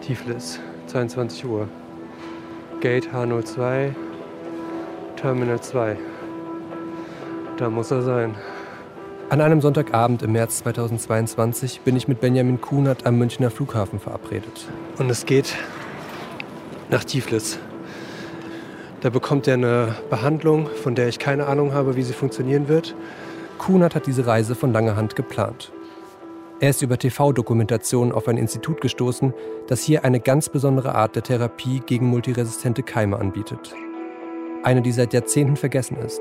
Tiflis, 22 Uhr. Gate H02, Terminal 2. Da muss er sein. An einem Sonntagabend im März 2022 bin ich mit Benjamin Kunert am Münchner Flughafen verabredet. Und es geht nach Tiflis. Da bekommt er eine Behandlung, von der ich keine Ahnung habe, wie sie funktionieren wird. Kunert hat diese Reise von langer Hand geplant. Er ist über TV-Dokumentation auf ein Institut gestoßen, das hier eine ganz besondere Art der Therapie gegen multiresistente Keime anbietet. Eine, die seit Jahrzehnten vergessen ist,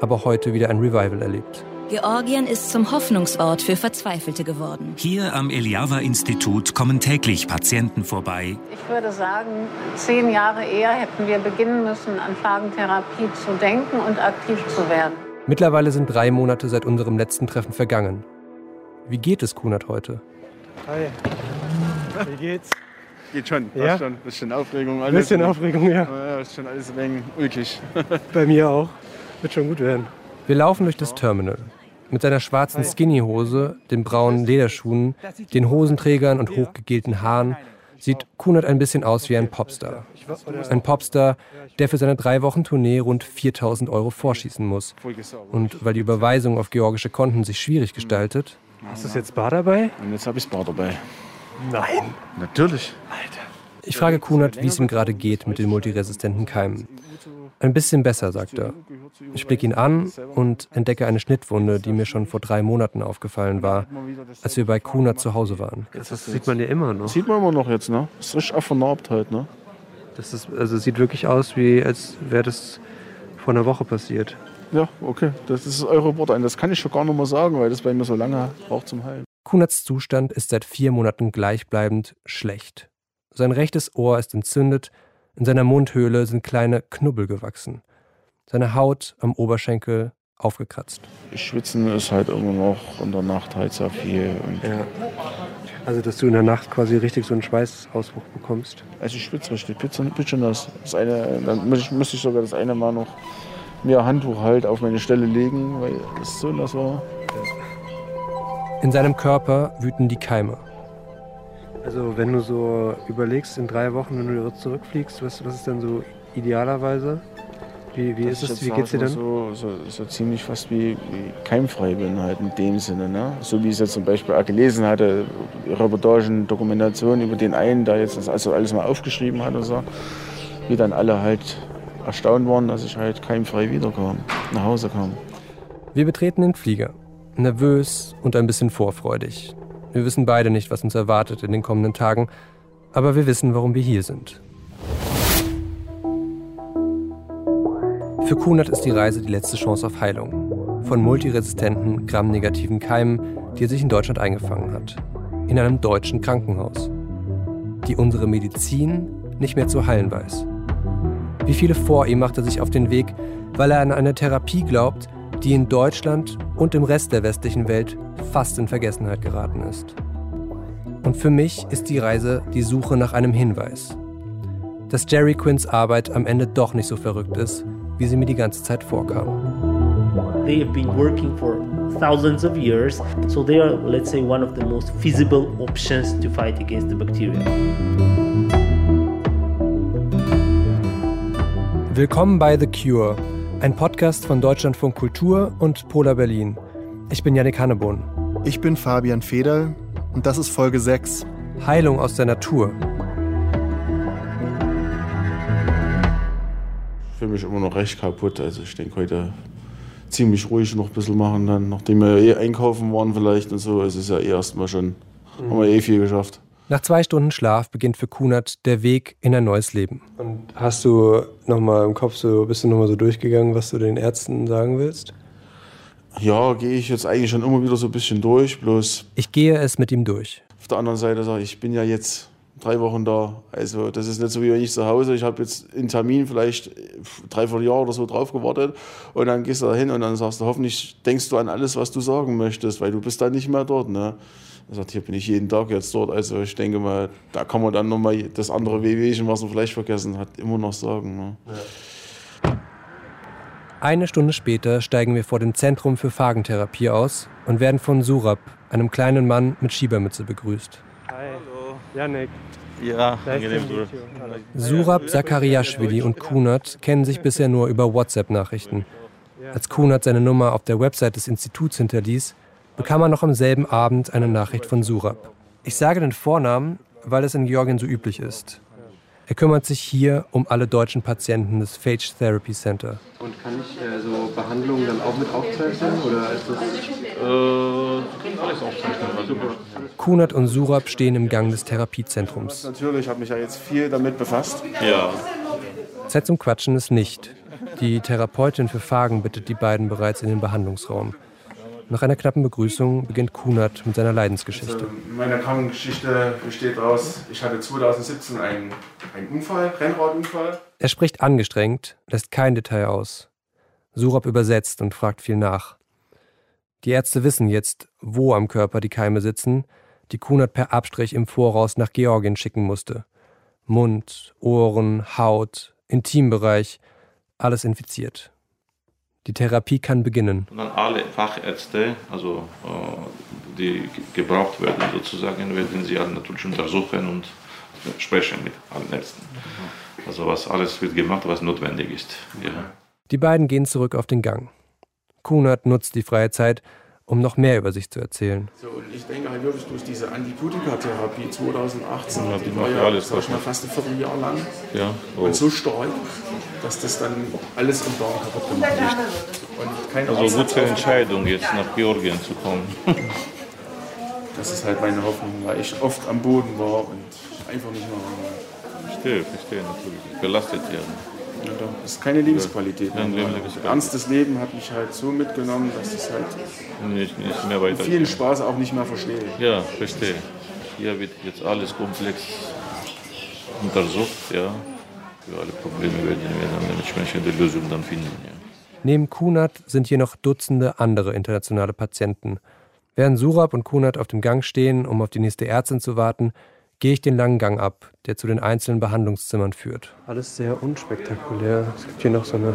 aber heute wieder ein Revival erlebt. Georgien ist zum Hoffnungsort für Verzweifelte geworden. Hier am Eliava-Institut kommen täglich Patienten vorbei. Ich würde sagen, zehn Jahre eher hätten wir beginnen müssen, an Phagentherapie zu denken und aktiv zu werden. Mittlerweile sind drei Monate seit unserem letzten Treffen vergangen. Wie geht es Kunert heute? Hi. Wie geht's? Geht schon, Ja? schon. Bisschen Aufregung. Ein bisschen Aufregung, ja. Ja, ist schon alles ein wenig ulkig. Bei mir auch. Wird schon gut werden. Wir laufen durch das Terminal. Mit seiner schwarzen Skinnyhose, den braunen Lederschuhen, den Hosenträgern und hochgegelten Haaren sieht Kunert ein bisschen aus wie ein Popstar. Ein Popstar, der für seine drei Wochen Tournee rund 4000 Euro vorschießen muss. Und weil die Überweisung auf georgische Konten sich schwierig gestaltet, Hast du jetzt Bar dabei? Und jetzt habe ich Bar dabei. Nein. Natürlich. ich frage Kunert, wie es ihm gerade geht mit den multiresistenten Keimen. Ein bisschen besser, sagt er. Ich blicke ihn an und entdecke eine Schnittwunde, die mir schon vor drei Monaten aufgefallen war, als wir bei Kunert zu Hause waren. Das sieht man ja immer noch. Sieht man immer noch jetzt, ne? Ist richtig vernarbt halt, ne? Das ist, also sieht wirklich aus, wie als wäre das vor einer Woche passiert. Ja, okay. Das ist eure Worte. Das kann ich schon gar nicht mehr sagen, weil das bei mir so lange braucht zum Heilen. Kunerts Zustand ist seit vier Monaten gleichbleibend schlecht. Sein rechtes Ohr ist entzündet, in seiner Mundhöhle sind kleine Knubbel gewachsen. Seine Haut am Oberschenkel aufgekratzt. Schwitzen ist halt immer noch in der Nacht halt sehr viel. Und Ja. Also, dass du in der Nacht quasi richtig so einen Schweißausbruch bekommst. also ich schwitze richtig, bitte, bitte schon das. das eine, dann muss ich, müsste ich sogar das eine Mal noch mir ein Handtuch halt auf meine Stelle legen, weil es so nass war. In seinem Körper wüten die Keime. Also, wenn du so überlegst, in drei Wochen, wenn du zurückfliegst, was, was ist denn so idealerweise? Wie, wie ist es? Wie geht's dir dann? So, so, so ziemlich fast wie, wie keimfrei bin halt in dem Sinne. Ne? So wie ich es jetzt zum Beispiel auch gelesen hatte, Reportagen, Dokumentationen über den einen, der jetzt das also alles mal aufgeschrieben hat und so, wie dann alle halt erstaunt waren, dass ich halt keimfrei wiederkam, nach Hause kam. Wir betreten den Flieger. Nervös und ein bisschen vorfreudig. Wir wissen beide nicht, was uns erwartet in den kommenden Tagen, aber wir wissen, warum wir hier sind. Für Kunert ist die Reise die letzte Chance auf Heilung. Von multiresistenten, gramnegativen Keimen, die er sich in Deutschland eingefangen hat. In einem deutschen Krankenhaus. Die unsere Medizin nicht mehr zu heilen weiß. Wie viele vor ihm macht er sich auf den Weg, weil er an eine Therapie glaubt, die in Deutschland und im Rest der westlichen Welt fast in Vergessenheit geraten ist. Und für mich ist die Reise die Suche nach einem Hinweis. Dass Jerry Quinns Arbeit am Ende doch nicht so verrückt ist, wie sie mir die ganze Zeit vorkam. They have been working for thousands of years, so they are, let's say, one of the most feasible options to fight against the bacteria. Willkommen bei The Cure, ein Podcast von Deutschlandfunk Kultur und Polar Berlin. Ich bin Yannick Hannebohn. Ich bin Fabian Federl und das ist Folge 6. Heilung aus der Natur. Ich fühle mich immer noch recht kaputt. Also ich denke heute ziemlich ruhig noch ein bisschen machen dann, nachdem wir eh einkaufen waren vielleicht und so. Es ist ja eh erstmal schon, haben wir eh viel geschafft. Nach zwei Stunden Schlaf beginnt für Kunert der Weg in ein neues Leben. Und hast du nochmal im Kopf so, bist du nochmal so durchgegangen, was du den Ärzten sagen willst? Ja, gehe ich jetzt eigentlich schon immer wieder so ein bisschen durch, bloß Ich gehe es mit ihm durch. auf der anderen Seite sage ich, ich bin ja jetzt drei Wochen da. Also das ist nicht so wie wenn ich zu Hause, ich habe jetzt einen Termin vielleicht dreiviertel Jahr oder so drauf gewartet und dann gehst du da hin und dann sagst du, hoffentlich denkst du an alles, was du sagen möchtest, weil du bist dann nicht mehr dort. Ne? Er sagt, hier bin ich jeden Tag jetzt dort. Also ich denke mal, da kann man dann nochmal das andere Wehwehchen, was man vielleicht vergessen hat, immer noch sagen. Ne? Eine Stunde später steigen wir vor dem Zentrum für Phagentherapie aus und werden von Surab, einem kleinen Mann mit Schiebermütze, begrüßt. Hi. Hallo. Janik. Ja, angenehm. Surab Zakariaschwili und Kunert kennen sich bisher nur über WhatsApp-Nachrichten. Als Kunert seine Nummer auf der Website des Instituts hinterließ, bekam er noch am selben Abend eine Nachricht von Surab. Ich sage den Vornamen, weil es in Georgien so üblich ist. Er kümmert sich hier um alle deutschen Patienten des Phage Therapy Center. Und kann ich äh, so Behandlungen dann auch mit aufzeichnen? Oder ist das. Äh, alles aufzeichnen. Also Kunert und Surab stehen im Gang des Therapiezentrums. Natürlich, ich habe mich ja jetzt viel damit befasst. Ja. Zeit zum Quatschen ist nicht. Die Therapeutin für Fagen bittet die beiden bereits in den Behandlungsraum. Nach einer knappen Begrüßung beginnt Kunert mit seiner Leidensgeschichte. Also meine Krankengeschichte besteht daraus, ich hatte 2017 einen, einen Unfall, Rennradunfall. Er spricht angestrengt, lässt kein Detail aus. Surab übersetzt und fragt viel nach. Die Ärzte wissen jetzt, wo am Körper die Keime sitzen, die Kunert per Abstrich im Voraus nach Georgien schicken musste. Mund, Ohren, Haut, Intimbereich, alles infiziert. Die Therapie kann beginnen. Und dann alle Fachärzte, also äh, die gebraucht werden sozusagen, werden sie alle natürlich untersuchen und sprechen mit allen Ärzten. Also was alles wird gemacht, was notwendig ist. Ja. Die beiden gehen zurück auf den Gang. Kunert nutzt die freie Zeit, um noch mehr über sich zu erzählen. So, und ich denke halt wirklich durch diese Antibiotikatherapie 2018, Ja, die die war ja alles sag ich mal, kaputt. fast ein Vierteljahr lang Ja, oh. und so stark, dass das dann alles im Darm kaputt gemacht hat. Und kein Arzt Also gute Entscheidung, jetzt nach Georgien zu kommen. Das ist halt meine Hoffnung, weil ich oft am Boden war und einfach nicht mehr war. Verstehe, verstehe natürlich. Belastet werden. Ja, doch. Das ist keine Lebensqualität. Mehr. Lebensqualität. Ernstes Leben hat mich halt so mitgenommen, dass ich halt Nicht, nicht mehr weiter. vielen Spaß auch nicht mehr verstehe. Ja, verstehe. Hier wird jetzt alles komplex untersucht, ja. Für alle Probleme werden wir dann eine entsprechende Lösung dann finden, ja. Neben Kunert sind hier noch Dutzende andere internationale Patienten. Während Surab und Kunert auf dem Gang stehen, um auf die nächste Ärztin zu warten, gehe ich den langen Gang ab, der zu den einzelnen Behandlungszimmern führt. Alles sehr unspektakulär. Es gibt hier noch so eine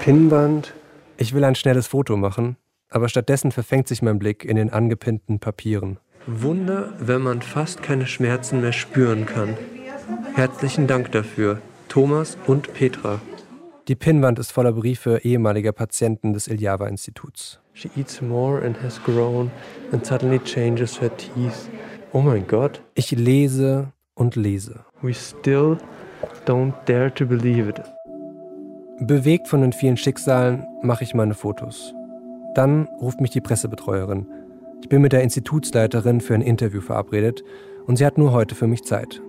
Pinnwand. Ich will ein schnelles Foto machen, aber stattdessen verfängt sich mein Blick in den angepinnten Papieren. Wunder, wenn man fast keine Schmerzen mehr spüren kann. Herzlichen Dank dafür, Thomas und Petra. Die Pinnwand ist voller Briefe ehemaliger Patienten des Iljava-Instituts. She eats more and has grown and suddenly changes her teeth. Oh mein Gott. Ich lese und lese. We still don't dare to believe it. Bewegt von den vielen Schicksalen mache ich meine Fotos. Dann ruft mich die Pressebetreuerin. Ich bin mit der Institutsleiterin für ein Interview verabredet und sie hat nur heute für mich Zeit.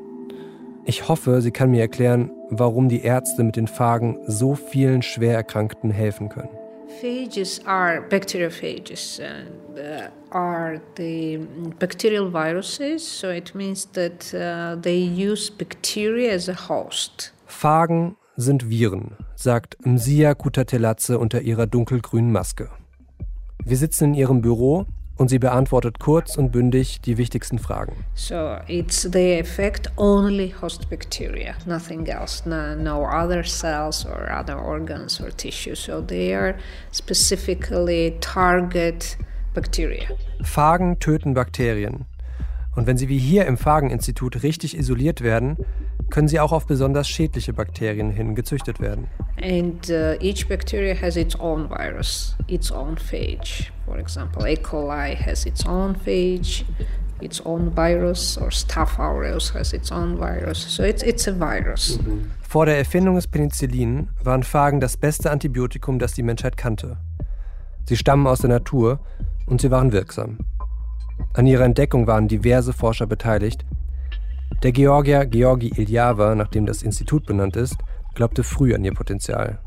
Ich hoffe, sie kann mir erklären, warum die Ärzte mit den Phagen so vielen schwer Erkrankten helfen können. Phages are bacteriophages and uh, are the bacterial viruses, so it means that uh, they use bacteria as a host. Phagen sind Viren, sagt Msia Kutatelatze unter ihrer dunkelgrünen Maske. Wir sitzen in ihrem Büro und sie beantwortet kurz und bündig die wichtigsten Fragen. So it's they affect only host bacteria, nothing else, no, no other cells or other organs or tissues. So they are specifically target bacteria. Phagen töten Bakterien. Und wenn sie wie hier im Phagen-Institut richtig isoliert werden, können sie auch auf besonders schädliche Bakterien hin gezüchtet werden. And uh, each bacteria has its own virus, its own phage. For example, E. coli has its own phage, its own virus, or Staph aureus has its own virus. So it's, it's a virus. Vor der Erfindung des Penicillin waren Phagen das beste Antibiotikum, das die Menschheit kannte. Sie stammen aus der Natur und sie waren wirksam. An ihrer Entdeckung waren diverse Forscher beteiligt. Der Georgier Georgi Iljava, nach dem das Institut benannt ist, glaubte früh an ihr Potenzial.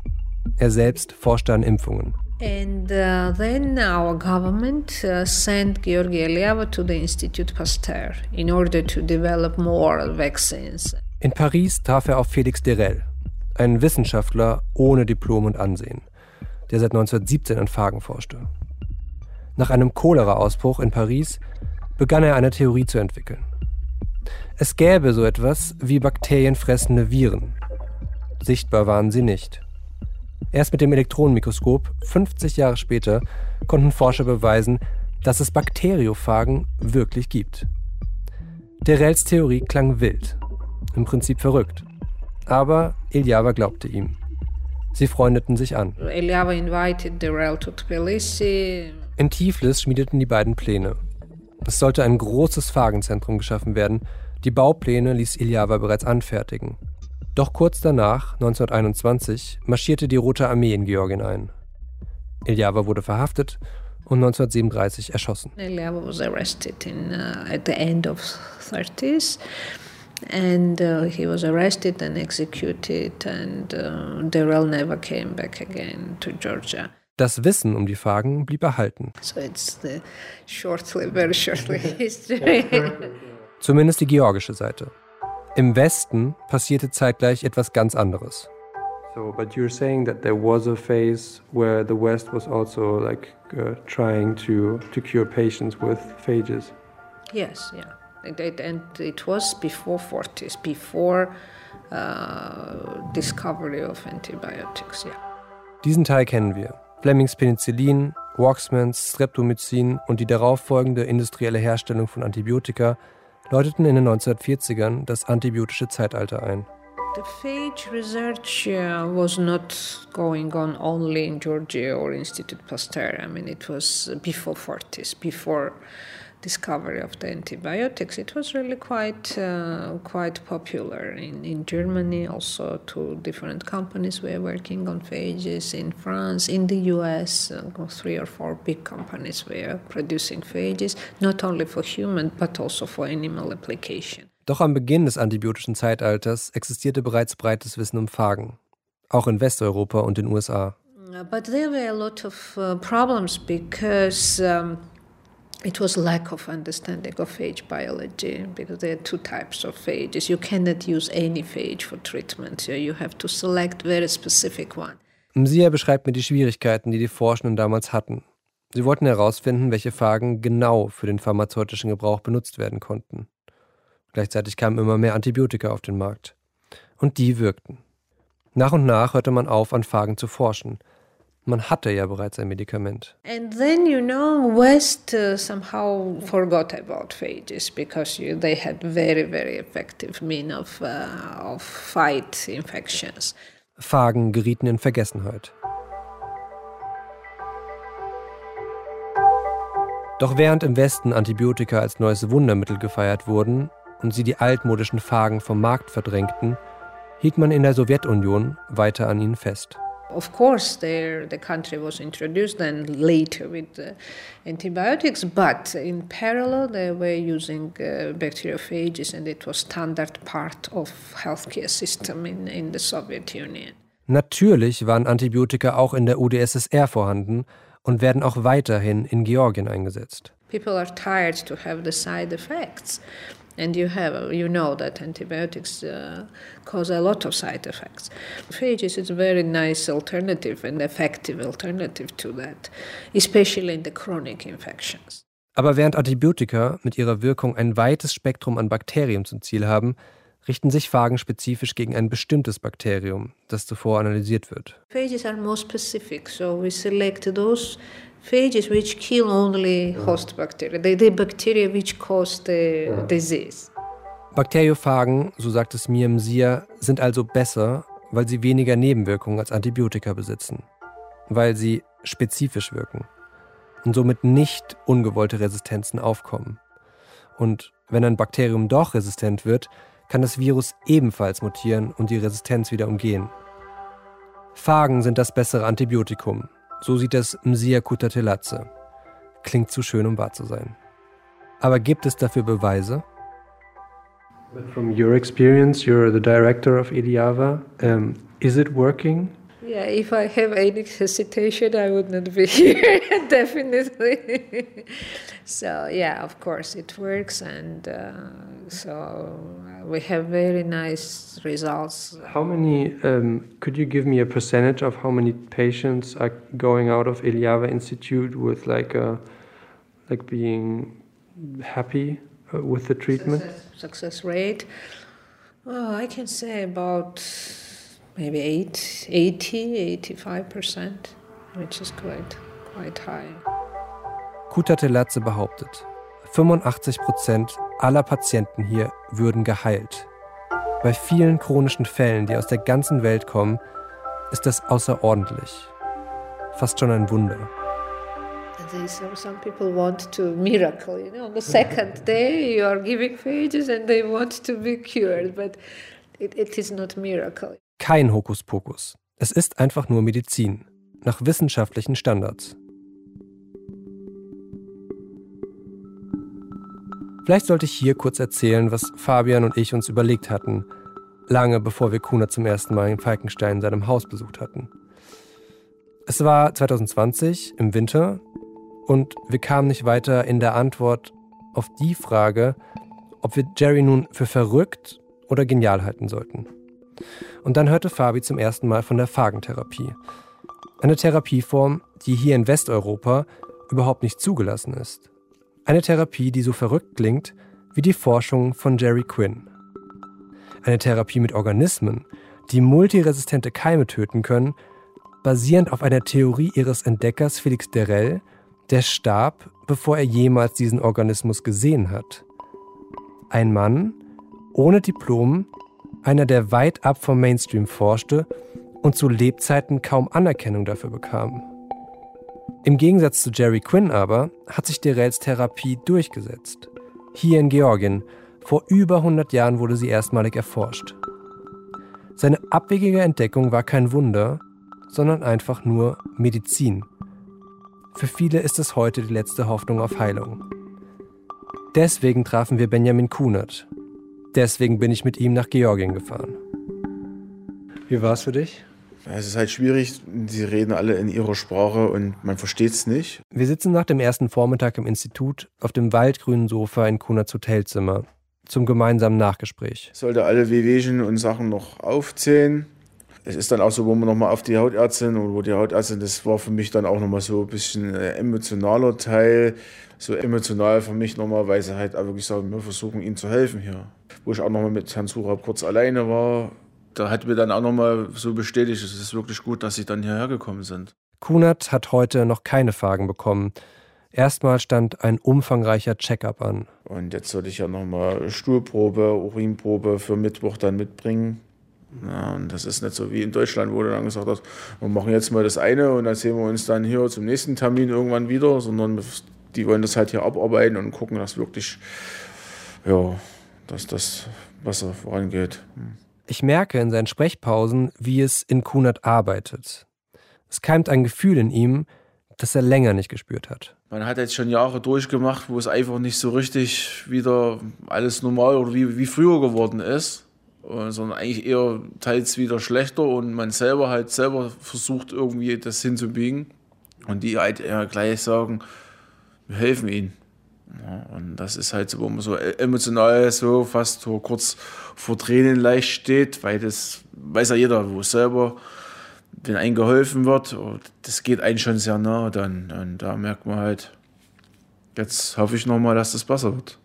Er selbst forschte an Impfungen. And uh, then our government uh, sent Georgi Eliava to the Institut Pasteur in order to develop more vaccines. In Paris traf er auf Felix Derel, einen Wissenschaftler ohne Diplom und Ansehen, der seit 1917 an Phagen forschte. Nach einem Cholera-Ausbruch in Paris begann er eine Theorie zu entwickeln. Es gäbe so etwas wie bakterienfressende Viren. Sichtbar waren sie nicht. Erst mit dem Elektronenmikroskop, 50 Jahre später, konnten Forscher beweisen, dass es Bakteriophagen wirklich gibt. Derels Theorie klang wild, Im Prinzip verrückt. Aber Iljava glaubte ihm. Sie freundeten sich an. Eliava invited Derel to Tbilisi. In Tiflis schmiedeten die beiden Pläne. Es sollte ein großes Fagenzentrum geschaffen werden. Die Baupläne ließ Iljava bereits anfertigen. Doch kurz danach, 1921, marschierte die Rote Armee in Georgien ein. Iljava wurde verhaftet und 1937 erschossen. Iljava was arrested in, uh, at the end of 30s and uh, he was arrested and executed and uh, Darrell never came back again to Georgia. Das Wissen um die Fagen blieb erhalten. So it's the shortly, very shortly history. Zumindest die georgische Seite. Im Westen passierte zeitgleich etwas ganz anderes. So, but you're saying that there was a phase where the West was also like uh, trying to to cure patients with phages. Yes, yeah. It, and it was before 40s, before uh, discovery of antibiotics, yeah. Diesen Teil kennen wir. Flemings Penicillin, Walksmans, Streptomycin und die darauffolgende industrielle Herstellung von Antibiotika läuteten in den 1940ern das antibiotische Zeitalter ein. The phage research uh, was not going on only in Georgia or Institute Pasteur. I mean, it was before 40s, before discovery of the antibiotics, it was really quite uh, quite popular in, in Germany. Also, two different companies were working on phages in France, in the U.S. Uh, three or four big companies were producing phages, not only for human but also for animal application. Doch am Beginn des antibiotischen Zeitalters existierte bereits breites Wissen um Phagen, auch in Westeuropa und den USA. But there were a lot of uh, problems because. Um, it was lack of understanding of phage biology because there are two types of phages. You cannot use any phage for treatment, so you have to select very specific one. Msia beschreibt mir die Schwierigkeiten, die die Forschenden damals hatten. Sie wollten herausfinden, welche Phagen genau für den pharmazeutischen Gebrauch benutzt werden konnten. Gleichzeitig kamen immer mehr Antibiotika auf den Markt. Und die wirkten. Nach und nach hörte man auf, an Phagen zu forschen – man hatte ja bereits ein Medikament. And then you know West uh, somehow forgot about phages because you, they had very very effective mean of uh, of fight infections. Phagen gerieten in Vergessenheit. Doch während im Westen Antibiotika als neues Wundermittel gefeiert wurden und sie die altmodischen Phagen vom Markt verdrängten, hielt man in der Sowjetunion weiter an ihnen fest. Of course, there, the country was introduced then later with uh, antibiotics, but in parallel they were using uh, bacteriophages, and it was standard part of healthcare system in, in the Soviet Union. Natürlich waren Antibiotika auch in der UdSSR vorhanden und werden auch weiterhin in Georgien eingesetzt. People are tired to have the side effects. And you have, you know that antibiotics uh, cause a lot of side effects. Phages is a very nice alternative and effective alternative to that, especially in the chronic infections. Aber während Antibiotika mit ihrer Wirkung ein weites Spektrum an Bakterien zum Ziel haben, richten sich Phagen spezifisch gegen ein bestimmtes Bakterium, das zuvor analysiert wird. Phages are more specific, so we select those phages which kill only host bacteria, the, the bacteria which cause the ja. disease. Bakteriophagen, so sagt es Miem Sia, sind also besser, weil sie weniger Nebenwirkungen als Antibiotika besitzen, weil sie spezifisch wirken und somit nicht ungewollte Resistenzen aufkommen. Und wenn ein Bakterium doch resistent wird, kann das Virus ebenfalls mutieren und die Resistenz wieder umgehen. Phagen sind das bessere Antibiotikum, so sieht es Msia Kutatelatze. Klingt zu schön, um wahr zu sein. Aber gibt es dafür Beweise? But from your experience, you're the director of Eliava. Um, is it working? Yeah, if I have any hesitation, I would not be here, definitely. so, yeah, of course, it works, and uh, so we have very nice results. How many, um, could you give me a percentage of how many patients are going out of Eliava Institute with like, a, like being happy uh, with the treatment? Success, success rate? Oh, I can say about maybe 8, 80, 85%, which is quite, quite high. Kutatelatze behauptet, 85% aller Patienten hier würden geheilt. Bei vielen chronischen Fällen, die aus der ganzen Welt kommen, ist das außerordentlich. Fast schon ein Wunder. Some people want to miracle, you know. On the second day, you are giving phages and they want to be cured, but it, it is not miracle. Kein Hokuspokus. Es ist einfach nur Medizin nach wissenschaftlichen Standards. Vielleicht sollte ich hier kurz erzählen, was Fabian und ich uns überlegt hatten, lange bevor wir Kuna zum ersten Mal in Falkenstein in seinem Haus besucht hatten. Es war 2020 im Winter und wir kamen nicht weiter in der Antwort auf die Frage, ob wir Jerry nun für verrückt oder genial halten sollten. Und dann hörte Fabi zum ersten Mal von der Phagentherapie. Eine Therapieform, die hier in Westeuropa überhaupt nicht zugelassen ist. Eine Therapie, die so verrückt klingt wie die Forschung von Jerry Quinn. Eine Therapie mit Organismen, die multiresistente Keime töten können, basierend auf einer Theorie ihres Entdeckers Felix Derell, der starb, bevor er jemals diesen Organismus gesehen hat. Ein Mann ohne Diplom, einer, der weit ab vom Mainstream forschte und zu Lebzeiten kaum Anerkennung dafür bekam. Im Gegensatz zu Jerry Quinn aber hat sich Derells Therapie durchgesetzt. Hier in Georgien, vor über 100 Jahren wurde sie erstmalig erforscht. Seine abwegige Entdeckung war kein Wunder, sondern einfach nur Medizin. Für viele ist es heute die letzte Hoffnung auf Heilung. Deswegen trafen wir Benjamin Kunert. Deswegen bin ich mit ihm nach Georgien gefahren. Wie war es für dich? Es ist halt schwierig, sie reden alle in ihrer Sprache und man versteht es nicht. Wir sitzen nach dem ersten Vormittag im Institut auf dem waldgrünen Sofa in Kunats Hotelzimmer zum gemeinsamen Nachgespräch. Ich sollte alle Wehwehchen und Sachen noch aufzählen. Es ist dann auch so, wo man nochmal auf die Hautärztin und wo die Hautärztin, das war für mich dann auch nochmal so ein bisschen ein emotionaler Teil. So emotional für mich nochmal, weil sie halt auch wirklich sagen, wir versuchen ihnen zu helfen hier. Wo ich auch nochmal mit Herrn Surab kurz alleine war, da hat mir dann auch nochmal so bestätigt, es ist wirklich gut, dass sie dann hierher gekommen sind. Kunert hat heute noch keine Fragen bekommen. Erstmal stand ein umfangreicher Check-up an. Und jetzt sollte ich ja nochmal Stuhlprobe, Urinprobe für Mittwoch dann mitbringen. Ja, und das ist nicht so wie in Deutschland, wo du dann gesagt hast, wir machen jetzt mal das eine und dann sehen wir uns dann hier zum nächsten Termin irgendwann wieder, sondern die wollen das halt hier abarbeiten und gucken, dass wirklich, ja, dass das besser vorangeht. Ich merke in seinen Sprechpausen, wie es in Kunert arbeitet. Es keimt ein Gefühl in ihm, das er länger nicht gespürt hat. Man hat jetzt schon Jahre durchgemacht, wo es einfach nicht so richtig wieder alles normal oder wie, wie früher geworden ist, sondern eigentlich eher teils wieder schlechter und man selber halt selber versucht irgendwie das hinzubiegen und die halt eher gleich sagen, wir helfen ihnen. Ja, und das ist halt so, wo man so emotional so fast so kurz vor Tränen leicht steht, weil das weiß ja jeder, wo selber, wenn einem geholfen wird, oh, das geht einem schon sehr nah dann. Und da merkt man halt, jetzt hoffe ich nochmal, dass das besser wird.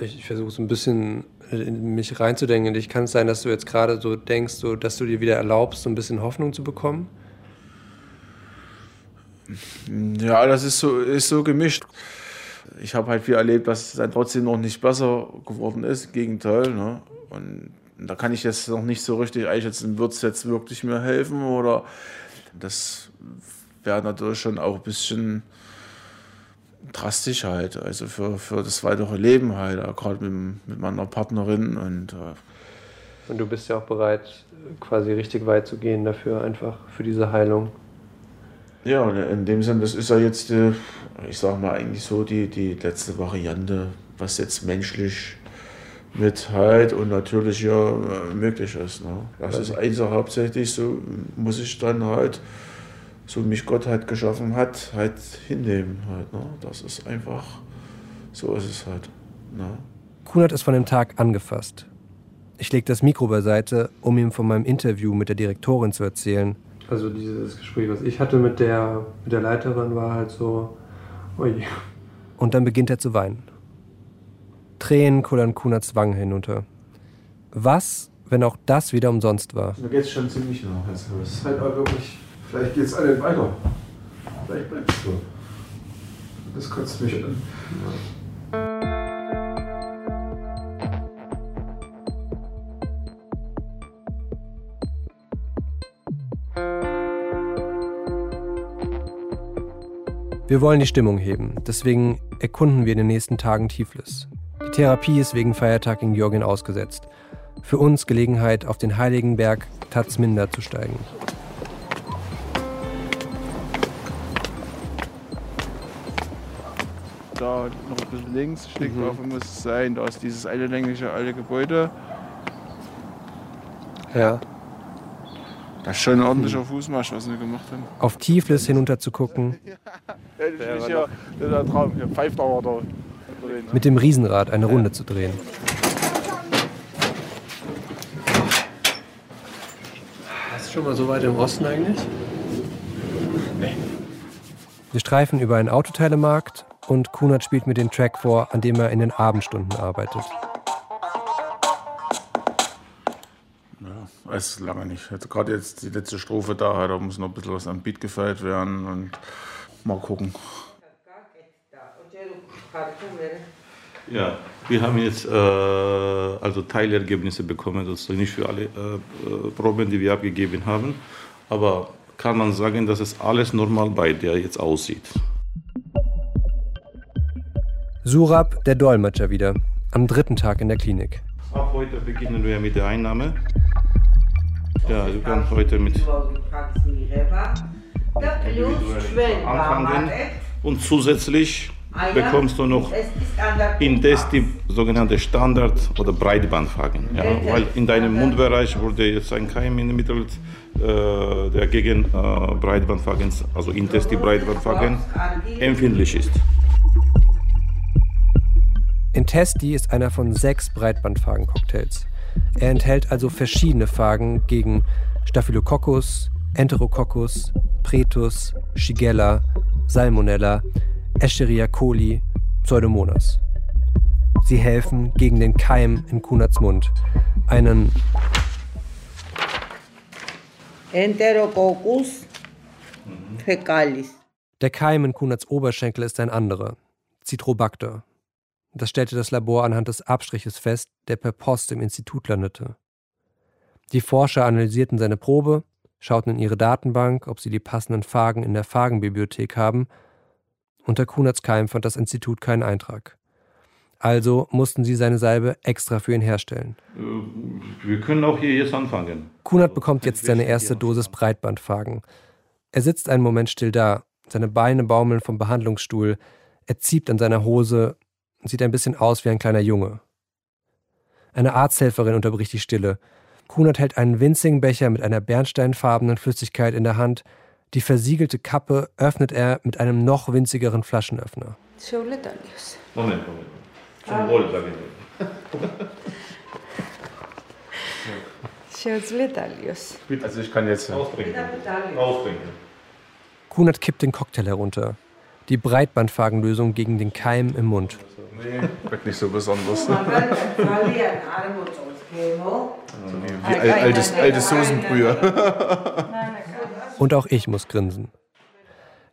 Ich, ich versuche so ein bisschen in mich reinzudenken. Ich kann es sein, dass du jetzt gerade so denkst, so, dass du dir wieder erlaubst, so ein bisschen Hoffnung zu bekommen? Ja, das ist so, ist so gemischt ich habe halt viel erlebt, dass es dann trotzdem noch nicht besser geworden ist. Im Gegenteil. Ne? Und da kann ich jetzt noch nicht so richtig einschätzen, wird es jetzt wirklich mir helfen oder das wäre natürlich schon auch ein bisschen drastisch halt, also für, für das weitere Leben halt, gerade mit, mit meiner Partnerin und äh und du bist ja auch bereit, quasi richtig weit zu gehen dafür, einfach für diese Heilung. Ja, in dem Sinne, das ist ja jetzt, äh, ich sag mal, eigentlich so die, die letzte Variante, was jetzt menschlich mit halt und natürlich ja möglich ist. Ne? Das ist einfach hauptsächlich so, muss ich dann halt, so mich Gott halt geschaffen hat, halt hinnehmen. Halt, ne? Das ist einfach, so ist es halt. Ne? Kunert ist von dem Tag angefasst. Ich lege das Mikro beiseite, um ihm von meinem Interview mit der Direktorin zu erzählen also dieses Gespräch, was ich hatte mit der, mit der Leiterin, war halt so. Und dann beginnt er zu weinen. Tränen kullern Kunats Wangen hinunter. Was, wenn auch das wieder umsonst war? Da geht es schon ziemlich nach. Also es ist halt auch wirklich, vielleicht geht es alle weiter. Vielleicht bleibt es so. Das kotzt mich an. Ja. Wir wollen die Stimmung heben, deswegen erkunden wir in den nächsten Tagen Tiflis. Die Therapie ist wegen Feiertag in Georgien ausgesetzt. Für uns Gelegenheit, auf den heiligen Berg Tazminda zu steigen. Da noch ein bisschen links, Schlickwaffen mhm. muss es sein. Da ist dieses eine längliche alte Gebäude. Ja. Das ist schon ein ordentlicher Fußmarsch, was wir gemacht haben. Auf Tiflis hinunter zu gucken. ja. Mit dem Riesenrad eine Runde zu drehen. Hast du schon mal so weit im Osten eigentlich? Nee. Wir streifen über einen Autoteilemarkt und Kunert spielt mir den Track vor, an dem er in den Abendstunden arbeitet. Weiß lange nicht. Jetzt, Gerade jetzt die letzte Strophe da, da muss noch ein bisschen was am Beat gefeiert werden und mal gucken. Ja, wir haben jetzt äh, also Teilergebnisse bekommen, das ist nicht für alle äh, Proben, die wir abgegeben haben, aber kann man sagen, dass es alles normal bei der jetzt aussieht. Surab, der Dolmetscher wieder, am dritten Tag in der Klinik. Ab heute beginnen wir mit der Einnahme. Ja, wir können heute mit anfangen und zusätzlich bekommst du noch indes die sogenannte Standard- oder Breitbandfragen. Ja, weil in deinem Mundbereich wurde jetzt ein Keim ermittelt, äh, der gegen äh, Breitbandfragen, also indes die Breitbandfragen, empfindlich ist. Intesti ist einer von sechs Breitbandphagen-Cocktails. Er enthält also verschiedene Phagen gegen Staphylococcus, Enterococcus, Pretus, Shigella, Salmonella, Escherichia coli, Pseudomonas. Sie helfen gegen den Keim in Kunats Mund, einen Enterococcus fecalis. Der Keim in Kunats Oberschenkel ist ein anderer, Citrobacter. Das stellte das Labor anhand des Abstriches fest, der per Post im Institut landete. Die Forscher analysierten seine Probe, schauten in ihre Datenbank, ob sie die passenden Phagen in der Phagenbibliothek haben unter Kunats Keim fand das Institut keinen Eintrag. Also mussten sie seine Salbe extra für ihn herstellen. Äh, wir können auch hier jetzt anfangen. Kunat bekommt jetzt seine erste Dosis Breitbandphagen. Er sitzt einen Moment still da, seine Beine baumeln vom Behandlungsstuhl, er zieht an seiner Hose und sieht ein bisschen aus wie ein kleiner Junge. Eine Arzthelferin unterbricht die Stille. Kunat hält einen winzigen Becher mit einer bernsteinfarbenen Flüssigkeit in der Hand die versiegelte Kappe öffnet er mit einem noch winzigeren Flaschenöffner. Moment, Moment. Zum Wohl, sage ich. Also ich kann jetzt austrinken. Kunert kippt den Cocktail herunter. Die Breitbandfagenlösung gegen den Keim im Mund. Nee, wirkt nicht so besonders. Ne? wie altes, altes Soßenbrühe. Und auch ich muss grinsen.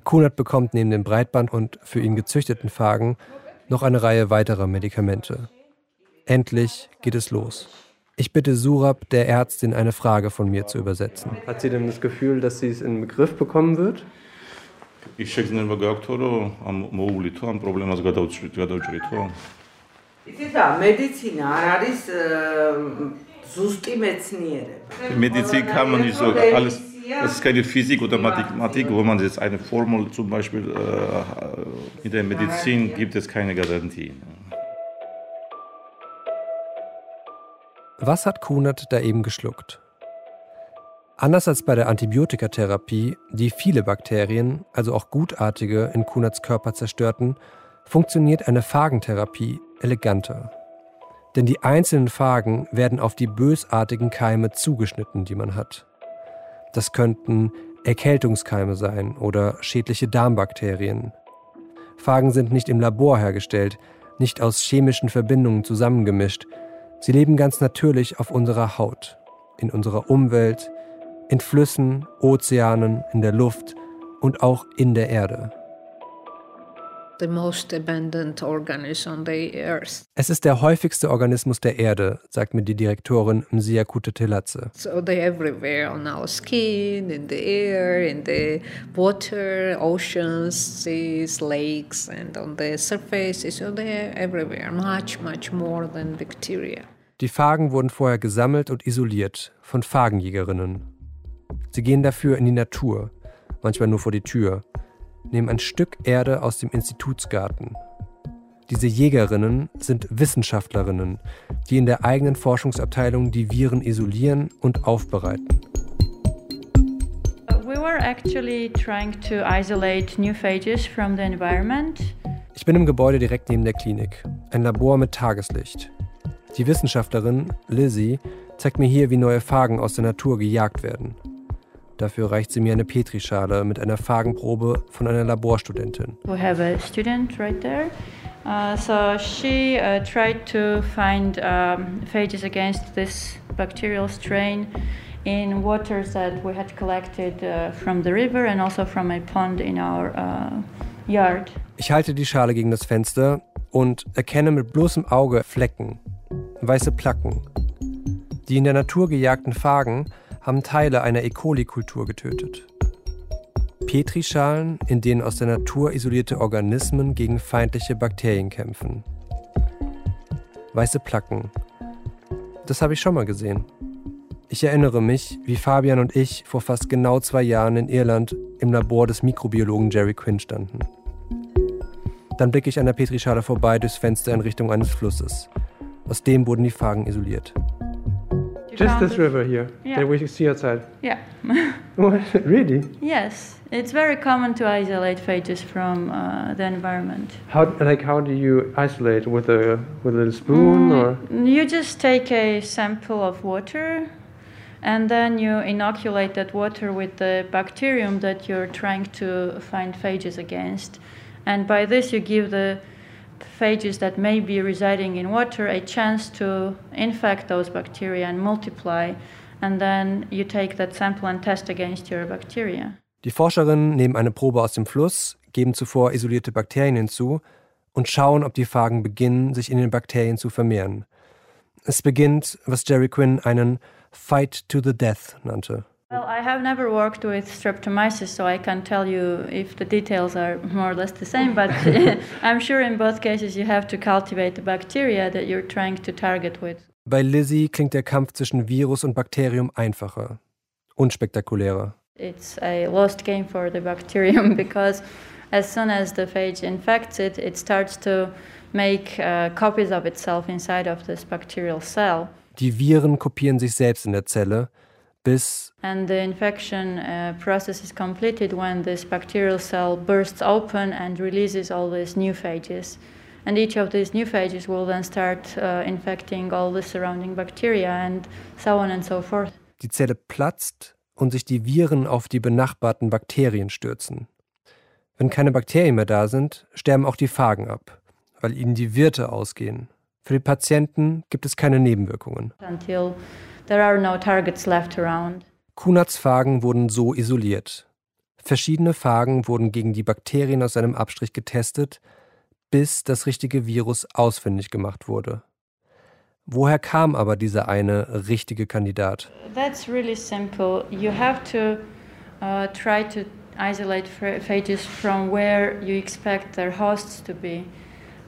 Kunert bekommt neben dem Breitband und für ihn gezüchteten Phagen noch eine Reihe weiterer Medikamente. Endlich geht es los. Ich bitte Surab, der Ärztin, eine Frage von mir zu übersetzen. Hat sie denn das Gefühl, dass sie es in den Begriff bekommen wird? Ich schicke den Bagaktor am Moulito, am Problem als Gadauchito. Medizin, არის ზუსტი მეცნიერება. Medizin kann man nicht so alles das ist keine Physik oder Mathematik, wo man jetzt eine Formel zum Beispiel äh, in der Medizin gibt es keine Garantie. Was hat Kunert da eben geschluckt? Anders als bei der Antibiotikatherapie, die viele Bakterien, also auch gutartige, in Kunerts Körper zerstörten, funktioniert eine Phagentherapie eleganter. Denn die einzelnen Phagen werden auf die bösartigen Keime zugeschnitten, die man hat. Das könnten Erkältungskeime sein oder schädliche Darmbakterien. Phagen sind nicht im Labor hergestellt, nicht aus chemischen Verbindungen zusammengemischt. Sie leben ganz natürlich auf unserer Haut, in unserer Umwelt, in Flüssen, Ozeanen, in der Luft und auch in der Erde. the most abandoned organism on the earth. Es ist der häufigste Organismus der Erde, sagt mir die Direktorin Msiakute Telatze. So they're everywhere on our skin, in the air, in the water, oceans, seas, lakes, and on the surface. So they're everywhere, much, much more than bacteria. Die Phagen wurden vorher gesammelt und isoliert von Phagenjägerinnen. Sie gehen dafür in die Natur, manchmal nur vor die Tür, nehmen ein Stück Erde aus dem Institutsgarten. Diese Jägerinnen sind Wissenschaftlerinnen, die in der eigenen Forschungsabteilung die Viren isolieren und aufbereiten. We were actually trying to isolate new phages from the environment. Ich bin im Gebäude direkt neben der Klinik, ein Labor mit Tageslicht. Die Wissenschaftlerin Lizzie zeigt mir hier, wie neue Phagen aus der Natur gejagt werden. Dafür reicht sie mir eine Petrischale mit einer Phagenprobe von einer Laborstudentin. We have a student right there. Uh, so she uh, tried to find um, phages against this bacterial strain in waters that we had collected uh, from the river and also from a pond in our uh, yard. Ich halte die Schale gegen das Fenster und erkenne mit bloßem Auge Flecken, weiße Placken. Die in der Natur gejagten Phagen haben Teile einer E. coli-Kultur getötet. Petrischalen, in denen aus der Natur isolierte Organismen gegen feindliche Bakterien kämpfen. Weiße Placken. Das habe ich schon mal gesehen. Ich erinnere mich, wie Fabian und ich vor fast genau zwei Jahren in Irland im Labor des Mikrobiologen Jerry Quinn standen. Dann blicke ich an der Petrischale vorbei durchs Fenster in Richtung eines Flusses. Aus dem wurden die Phagen isoliert. Just this river here Yeah. that we see outside. Yeah. What? really? yes, it's very common to isolate phages from uh, the environment. How like how do you isolate with a with a little spoon or? You just take a sample of water and then you inoculate that water with the bacterium that you're trying to find phages against. And by this, you give the phages that may be residing in water a chance to infect those bacteria and multiply. And then you take that sample and test against your bacteria. Die Forscherinnen nehmen eine Probe aus dem Fluss, geben zuvor isolierte Bakterien hinzu und schauen, ob die Phagen beginnen, sich in den Bakterien zu vermehren. Es beginnt, was Jerry Quinn einen Fight to the Death nannte. Well, I have never worked with streptomyces, so I can't tell you if the details are more or less the same, but I'm sure in both cases you have to cultivate the bacteria that you're trying to target with. Bei Lizzie klingt der Kampf zwischen Virus und Bakterium einfacher, unspektakulärer. It's a lost game for the bacterium because as soon as the phage infects it, it starts to make uh, copies of itself inside of this bacterial cell. Die Viren kopieren sich selbst in der Zelle, bis And the infection uh, process is completed when this bacterial cell bursts open and releases all these new phages. And each of these new phages will then start uh, infecting all the surrounding bacteria and so on and so forth. die Zelle platzt und sich die Viren auf die benachbarten Bakterien stürzen. Wenn keine Bakterien mehr da sind, sterben auch die Phagen ab, weil ihnen die Wirte ausgehen. Für die Patienten gibt es keine Nebenwirkungen. Until there are no targets left around. Kunats Phagen wurden so isoliert. Verschiedene Phagen wurden gegen die Bakterien aus einem Abstrich getestet, bis das richtige Virus ausfindig gemacht wurde. Woher kam aber dieser eine richtige Kandidat? That's really simple. You have to uh, try to isolate ph- phages from where you expect their hosts to be.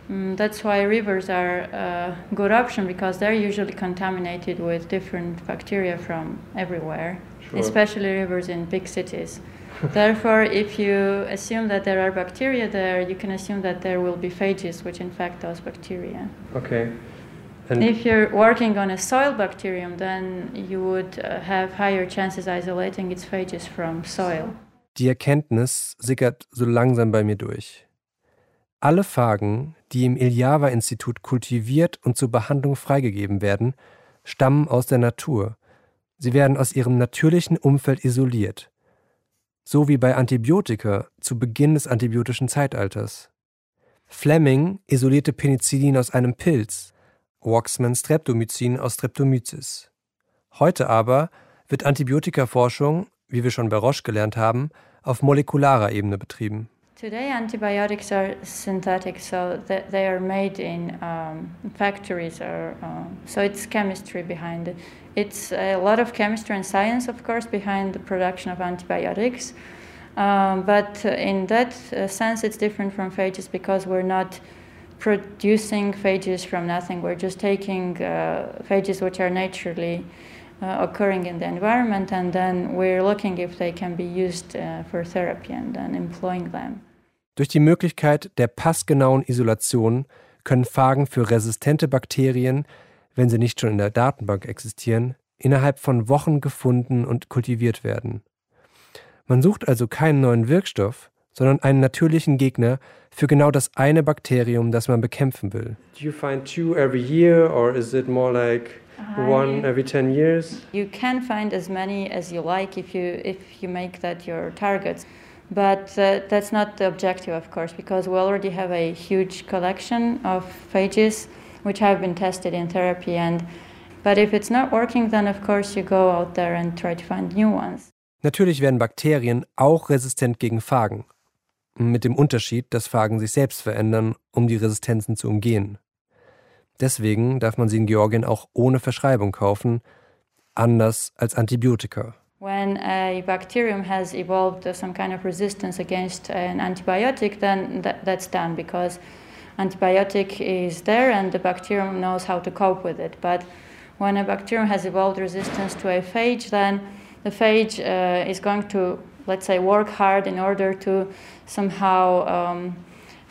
Mm, that's why rivers are a good option because they're usually contaminated with different bacteria from everywhere, Sure. especially rivers in big cities. Therefore, if you assume that there are bacteria there, you can assume that there will be phages which infect those bacteria. Okay. And If you're working on a soil bacterium, then you would uh, have higher chances isolating its phages from soil. Die Erkenntnis sickert so langsam bei mir durch. Alle Phagen, die im Iljava-Institut kultiviert und zur Behandlung freigegeben werden, stammen aus der Natur. Sie werden aus ihrem natürlichen Umfeld isoliert. So wie bei Antibiotika zu Beginn des antibiotischen Zeitalters. Fleming isolierte Penicillin aus einem Pilz, Waxman Streptomycin aus Streptomyces. Heute aber wird Antibiotikaforschung, wie wir schon bei Roche gelernt haben, auf molekularer Ebene betrieben. Today, antibiotics are synthetic, so they are made in um, factories, or um, so it's chemistry behind it. It's a lot of chemistry and science, of course, behind the production of antibiotics. Um, but in that uh, sense, it's different from phages because we're not producing phages from nothing. We're just taking uh, phages which are naturally occurring in the environment, and then we're looking if they can be used uh, for therapy and then employing them. Durch die Möglichkeit der passgenauen Isolation können Phagen für resistente Bakterien, wenn sie nicht schon in der Datenbank existieren, innerhalb von Wochen gefunden und kultiviert werden. Man sucht also keinen neuen Wirkstoff, sondern einen natürlichen Gegner für genau das eine Bakterium, das man bekämpfen will. Do you find two every year or is it more like one every 10 years? You can find as many as you like if you if you make that your targets. But uh, that's not the objective, of course, because we already have a huge collection of phages which have been tested in therapy. And but if it's not working, then of course you go out there and try to find new ones. Natürlich werden Bakterien auch resistent gegen Phagen. Mit dem Unterschied, dass Phagen sich selbst verändern, um die Resistenzen zu umgehen. Deswegen darf man sie in Georgien auch ohne Verschreibung kaufen, anders als Antibiotika. When a bacterium has evolved some kind of resistance against an antibiotic, then that, that's done because antibiotic is there and the bacterium knows how to cope with it. But when a bacterium has evolved resistance to a phage, then the phage uh, is going to, let's say, work hard in order to somehow um,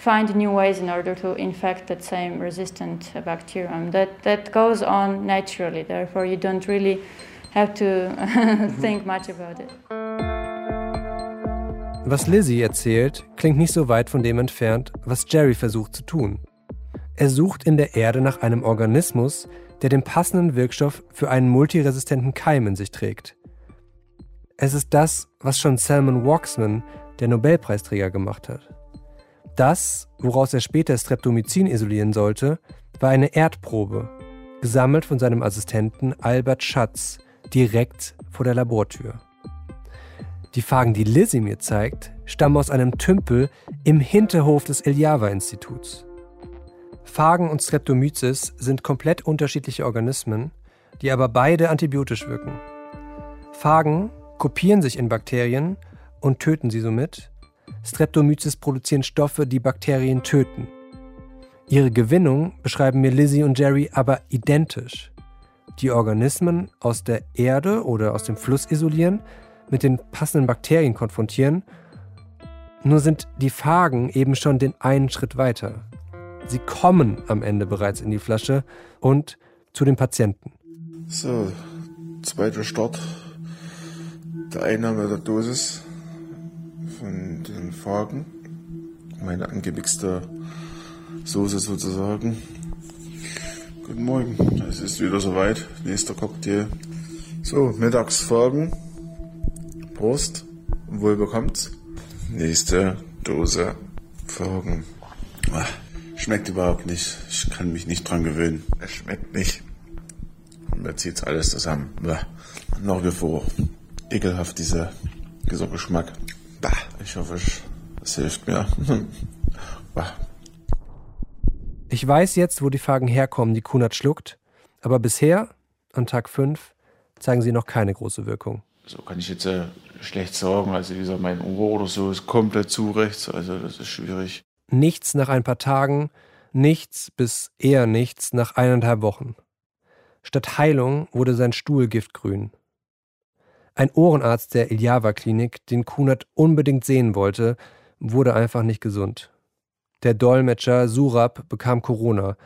find new ways in order to infect that same resistant bacterium. That, that goes on naturally, therefore, you don't really have to think much about it. Was Lizzie erzählt, klingt nicht so weit von dem entfernt, was Jerry versucht zu tun. Er sucht in der Erde nach einem Organismus, der den passenden Wirkstoff für einen multiresistenten Keim in sich trägt. Es ist das, was schon Salman Waxman, der Nobelpreisträger, gemacht hat. Das, woraus er später Streptomycin isolieren sollte, war eine Erdprobe, gesammelt von seinem Assistenten Albert Schatz, direkt vor der Labortür. Die Phagen, die Lizzie mir zeigt, stammen aus einem Tümpel im Hinterhof des Iljava-Instituts. Phagen und Streptomyces sind komplett unterschiedliche Organismen, die aber beide antibiotisch wirken. Phagen kopieren sich in Bakterien und töten sie somit. Streptomyces produzieren Stoffe, die Bakterien töten. Ihre Gewinnung beschreiben mir Lizzie und Jerry aber identisch die Organismen aus der Erde oder aus dem Fluss isolieren, mit den passenden Bakterien konfrontieren. Nur sind die Phagen eben schon den einen Schritt weiter. Sie kommen am Ende bereits in die Flasche und zu den Patienten. So, zweiter Start der Einnahme der Dosis von den Phagen. Meine angemixte Soße sozusagen. Guten Morgen, es ist wieder soweit. Nächster Cocktail. So, Mittagsfragen. Prost wohl bekommt's. Nächste Dose Fragen. Ah, schmeckt überhaupt nicht. Ich kann mich nicht dran gewöhnen. Es schmeckt nicht. Und mir zieht's alles zusammen. Bah. Nach wie vor ekelhaft dieser, dieser Geschmack. Bah. Ich hoffe, es hilft mir. bah. Ich weiß jetzt, wo die Phagen herkommen, die Kunert schluckt, aber bisher, an Tag 5, zeigen sie noch keine große Wirkung. So kann ich jetzt äh, schlecht sagen. Also wie gesagt, mein Ohr oder so ist komplett zu rechts, also das ist schwierig. Nichts nach ein paar Tagen, nichts bis eher nichts nach eineinhalb Wochen. Statt Heilung wurde sein Stuhl giftgrün. Ein Ohrenarzt der Iljava-Klinik, den Kunert unbedingt sehen wollte, wurde einfach nicht gesund. Der Dolmetscher Surab bekam Corona.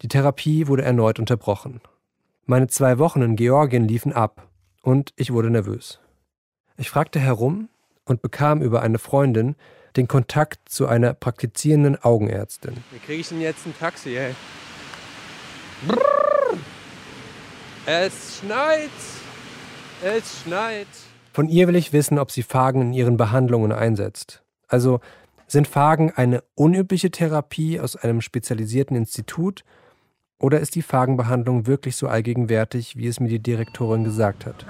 Die Therapie wurde erneut unterbrochen. Meine zwei Wochen in Georgien liefen ab und ich wurde nervös. Ich fragte herum und bekam über eine Freundin den Kontakt zu einer praktizierenden Augenärztin. Wie kriege ich denn jetzt ein Taxi, ey? Brrr. Es schneit! Es schneit! Von ihr will ich wissen, ob sie Phagen in ihren Behandlungen einsetzt. Also sind Phagen eine unübliche Therapie aus einem spezialisierten Institut oder ist die Phagenbehandlung wirklich so allgegenwärtig, wie es mir die Direktorin gesagt hat?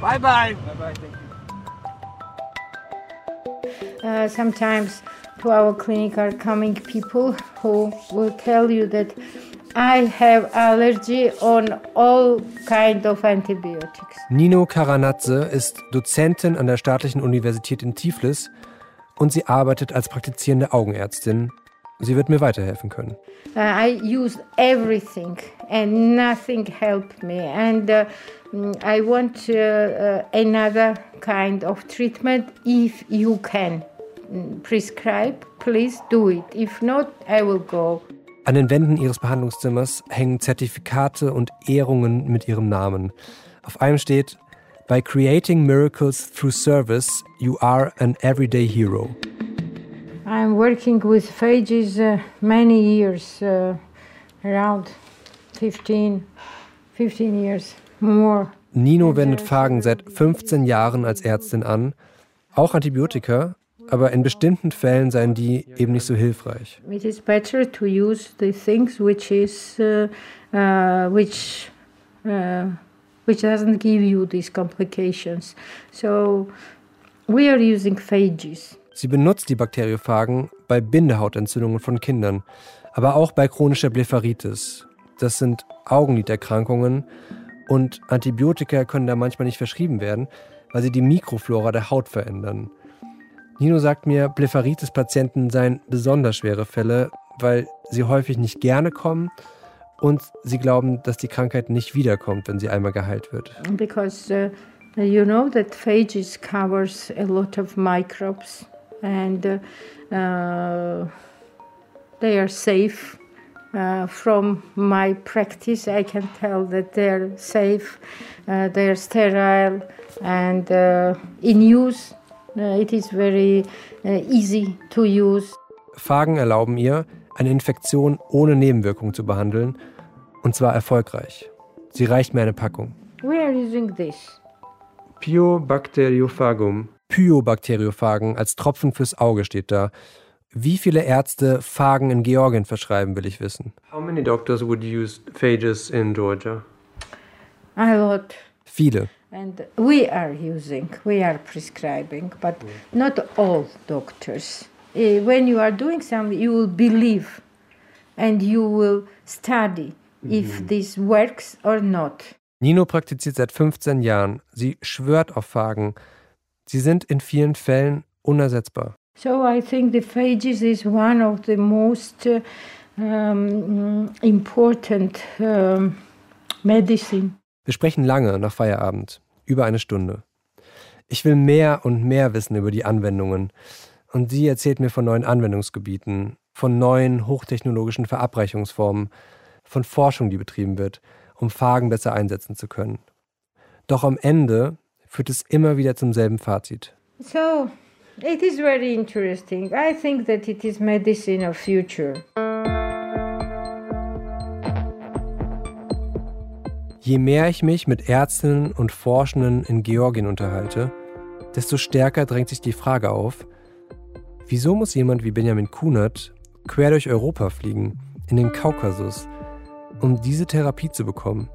Very good. Bye bye. Uh, sometimes to our clinic are coming people who will tell you that I have allergy on all kind of antibiotics. Nino Karanatze ist Dozentin an der Staatlichen Universität in Tiflis und sie arbeitet als praktizierende Augenärztin. Sie wird mir weiterhelfen können. Uh, I used everything and nothing helped me. And uh, mm, I want uh, uh, another kind of treatment. If you can mm, prescribe, please do it. If not, I will go. An den Wänden ihres Behandlungszimmers hängen Zertifikate und Ehrungen mit ihrem Namen. Auf einem steht: By creating miracles through service, you are an everyday hero. I'm working with phages uh, many years, uh, around 15, 15 years more. Nino wendet Phagen seit 15 Jahren als Ärztin an, auch Antibiotika, aber in bestimmten Fällen seien die eben nicht so hilfreich. It is better to use the things which is uh, uh, which uh, which doesn't give you these complications. So we are using phages. Sie benutzt die Bakteriophagen bei Bindehautentzündungen von Kindern, aber auch bei chronischer Blepharitis. Das sind Augenliderkrankungen und Antibiotika können da manchmal nicht verschrieben werden, weil sie die Mikroflora der Haut verändern. Nino sagt mir, Blepharitis-Patienten seien besonders schwere Fälle, weil sie häufig nicht gerne kommen und sie glauben, dass die Krankheit nicht wiederkommt, wenn sie einmal geheilt wird. Because uh, you know that phages covers a lot of microbes and uh, they are safe. Uh, from my practice, I can tell that they're safe, uh, they're sterile, and uh, in use, uh, it is very uh, easy to use. Phagen erlauben ihr, eine Infektion ohne Nebenwirkung zu behandeln, und zwar erfolgreich. Sie reicht mir eine Packung. We are using this. Pyobacteriophagum. Pyobacteriophagen als Tropfen fürs Auge steht da. Wie viele Ärzte Phagen in Georgien verschreiben, will ich wissen. How many doctors would use phages in Georgia? A lot. Viele. And we are using, we are prescribing, but not all doctors. Eh, When you are doing something, you will believe and you will study if this works or not. Nino praktiziert seit 15 Jahren. Sie schwört auf Phagen. Sie sind in vielen Fällen unersetzbar. So I think the phages is one of the most uh, um, important um, medicine. Wir sprechen lange nach Feierabend, über eine Stunde. Ich will mehr und mehr wissen über die Anwendungen. Und sie erzählt mir von neuen Anwendungsgebieten, von neuen hochtechnologischen Verabreichungsformen, von Forschung, die betrieben wird, um Phagen besser einsetzen zu können. Doch am Ende führt es immer wieder zum selben Fazit. So it is very interesting. I think that it is medicine of future. Je mehr ich mich mit Ärztinnen und Forschenden in Georgien unterhalte, desto stärker drängt sich die Frage auf, wieso muss jemand wie Benjamin Kunert quer durch Europa fliegen, in den Kaukasus, um diese Therapie zu bekommen?